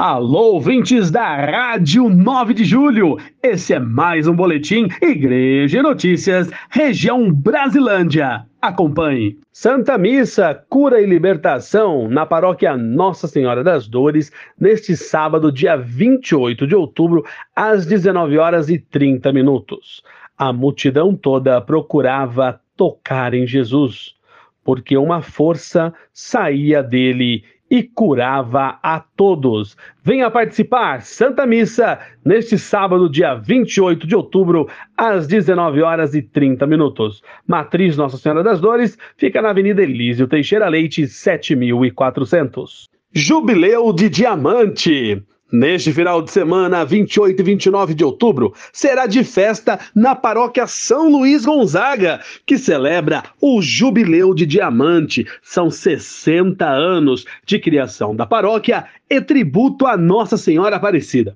Alô, ouvintes da Rádio 9 de Julho. Esse é mais um boletim Igreja Notícias, região Brasilândia. Acompanhe. Santa Missa, cura e libertação na paróquia Nossa Senhora das Dores, neste sábado, dia 28 de outubro, às 19 horas e 30 minutos. A multidão toda procurava tocar em Jesus, porque uma força saía dele e curava a todos. Venha participar, Santa Missa, neste sábado, dia 28 de outubro, às 19 horas e 30 minutos. Matriz Nossa Senhora das Dores fica na Avenida Elísio Teixeira Leite, 7400. Jubileu de Diamante. Neste final de semana, 28 e 29 de outubro, será de festa na paróquia São Luís Gonzaga, que celebra o Jubileu de Diamante. São 60 anos de criação da paróquia e tributo a Nossa Senhora Aparecida.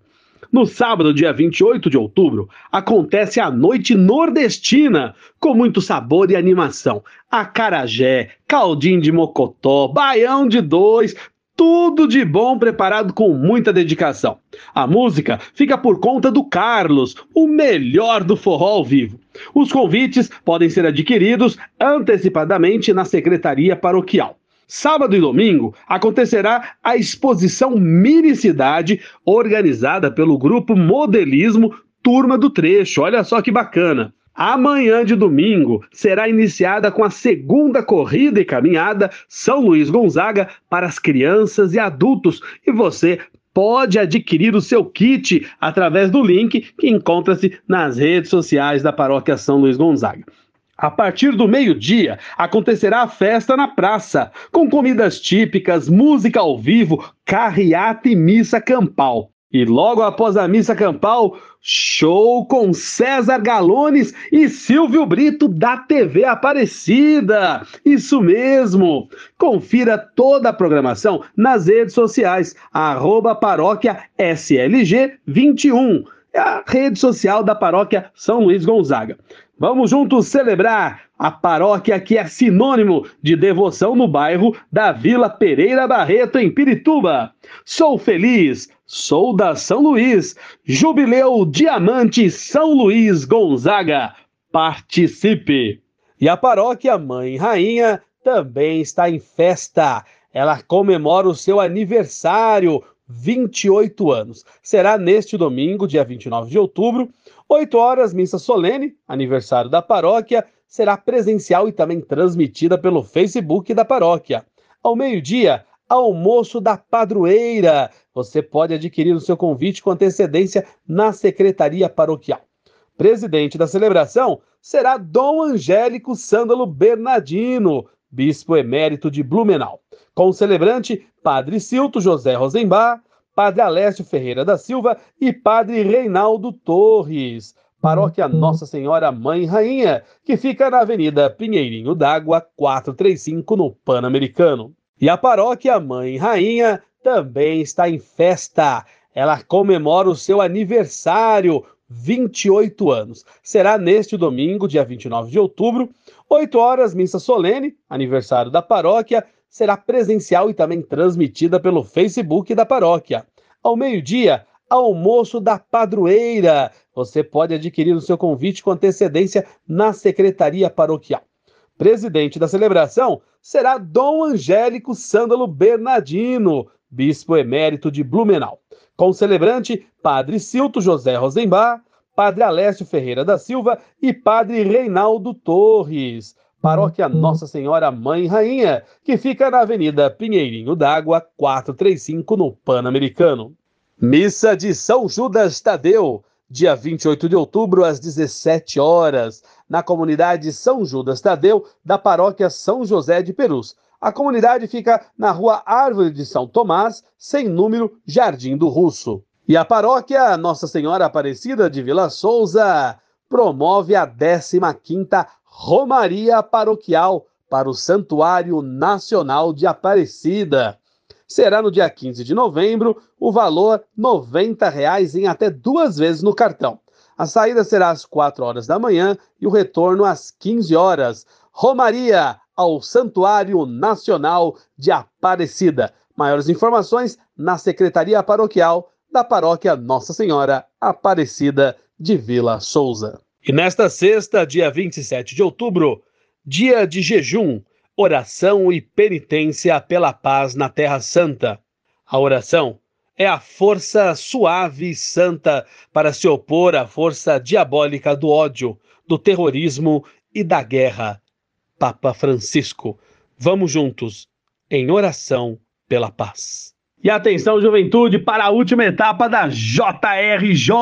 No sábado, dia 28 de outubro, acontece a Noite Nordestina, com muito sabor e animação. Acarajé, caldinho de mocotó, baião de dois, tudo de bom preparado com muita dedicação. A música fica por conta do Carlos, o melhor do forró ao vivo. Os convites podem ser adquiridos antecipadamente na secretaria paroquial. Sábado e domingo acontecerá a exposição Minicidade, organizada pelo grupo Modelismo Turma do Trecho. Olha só que bacana. Amanhã de domingo será iniciada com a segunda corrida e caminhada São Luís Gonzaga para as crianças e adultos e você pode adquirir o seu kit através do link que encontra-se nas redes sociais da Paróquia São Luís Gonzaga. A partir do meio-dia acontecerá a festa na praça, com comidas típicas, música ao vivo, carreata e missa campal. E logo após a missa campal, show com César Galones e Silvio Brito da TV Aparecida. Isso mesmo. Confira toda a programação nas redes sociais, arroba paróquia SLG21, é a rede social da paróquia São Luís Gonzaga. Vamos juntos celebrar a paróquia que é sinônimo de devoção no bairro da Vila Pereira Barreto, em Pirituba. Sou feliz, sou da São Luís, Jubileu Diamante São Luís Gonzaga. Participe! E a paróquia Mãe Rainha também está em festa. Ela comemora o seu aniversário, 28 anos. Será neste domingo, dia 29 de outubro, 8 horas, missa solene, aniversário da paróquia, será presencial e também transmitida pelo Facebook da paróquia. Ao meio-dia, almoço da padroeira. Você pode adquirir o seu convite com antecedência na secretaria paroquial. Presidente da celebração será Dom Angélico Sândalo Bernardino, bispo emérito de Blumenau. Com o celebrante, Padre Silto José Rosenbach, Padre Alessio Ferreira da Silva e Padre Reinaldo Torres. Paróquia uhum. Nossa Senhora Mãe Rainha, que fica na Avenida Pinheirinho d'Água, 435, no Pan-Americano. E a Paróquia Mãe Rainha também está em festa. Ela comemora o seu aniversário, 28 anos. Será neste domingo, dia 29 de outubro, 8 horas, missa solene, aniversário da paróquia, será presencial e também transmitida pelo Facebook da paróquia. Ao meio-dia, almoço da padroeira. Você pode adquirir o seu convite com antecedência na secretaria paroquial. Presidente da celebração será Dom Angélico Sândalo Bernardino, bispo emérito de Blumenau. Com celebrante, Padre Silto José Rosenbach, Padre Alessio Ferreira da Silva e Padre Reinaldo Torres. Paróquia uhum. Nossa Senhora Mãe Rainha, que fica na Avenida Pinheirinho d'Água, 435, no Pan-Americano. Missa de São Judas Tadeu, dia 28 de outubro, às 17 horas, na comunidade São Judas Tadeu, da paróquia São José de Perus. A comunidade fica na rua Árvore de São Tomás, sem número, Jardim do Russo. E a paróquia Nossa Senhora Aparecida de Vila Souza promove a 15ª Romaria Paroquial para o Santuário Nacional de Aparecida. Será no dia 15 de novembro, o valor 90 reais em até duas vezes no cartão. A saída será às 4 horas da manhã e o retorno às 15 horas. Romaria ao Santuário Nacional de Aparecida. Maiores informações na Secretaria Paroquial da Paróquia Nossa Senhora Aparecida de Vila Souza. E nesta sexta, dia 27 de outubro, dia de jejum, oração e penitência pela paz na Terra Santa. A oração é a força suave e santa para se opor à força diabólica do ódio, do terrorismo e da guerra. Papa Francisco, vamos juntos em oração pela paz. E atenção, juventude, para a última etapa da JRJ,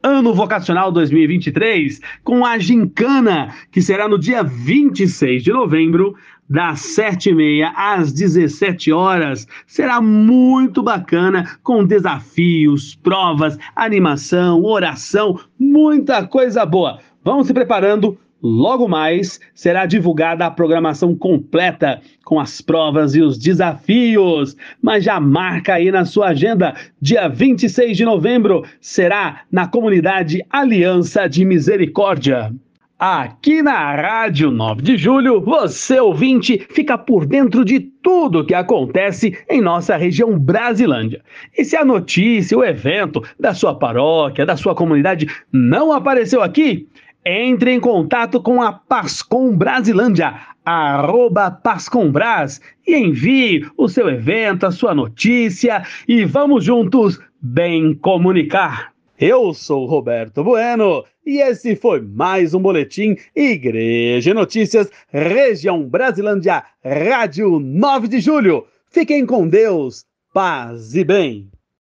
Ano Vocacional 2023, com a Gincana, que será no dia 26 de novembro, das 7h30 às 17 horas. Será muito bacana, com desafios, provas, animação, oração, muita coisa boa. Vamos se preparando Logo mais será divulgada a programação completa com as provas e os desafios. Mas já marca aí na sua agenda, dia 26 de novembro será na comunidade Aliança de Misericórdia. Aqui na Rádio 9 de Julho, você ouvinte fica por dentro de tudo que acontece em nossa região Brasilândia. E se a notícia, o evento da sua paróquia, da sua comunidade não apareceu aqui, entre em contato com a Pascom Brasilândia, arroba Pascombras, e envie o seu evento, a sua notícia, e vamos juntos bem comunicar. Eu sou Roberto Bueno e esse foi mais um boletim Igreja Notícias, Região Brasilândia, Rádio 9 de Julho. Fiquem com Deus, paz e bem.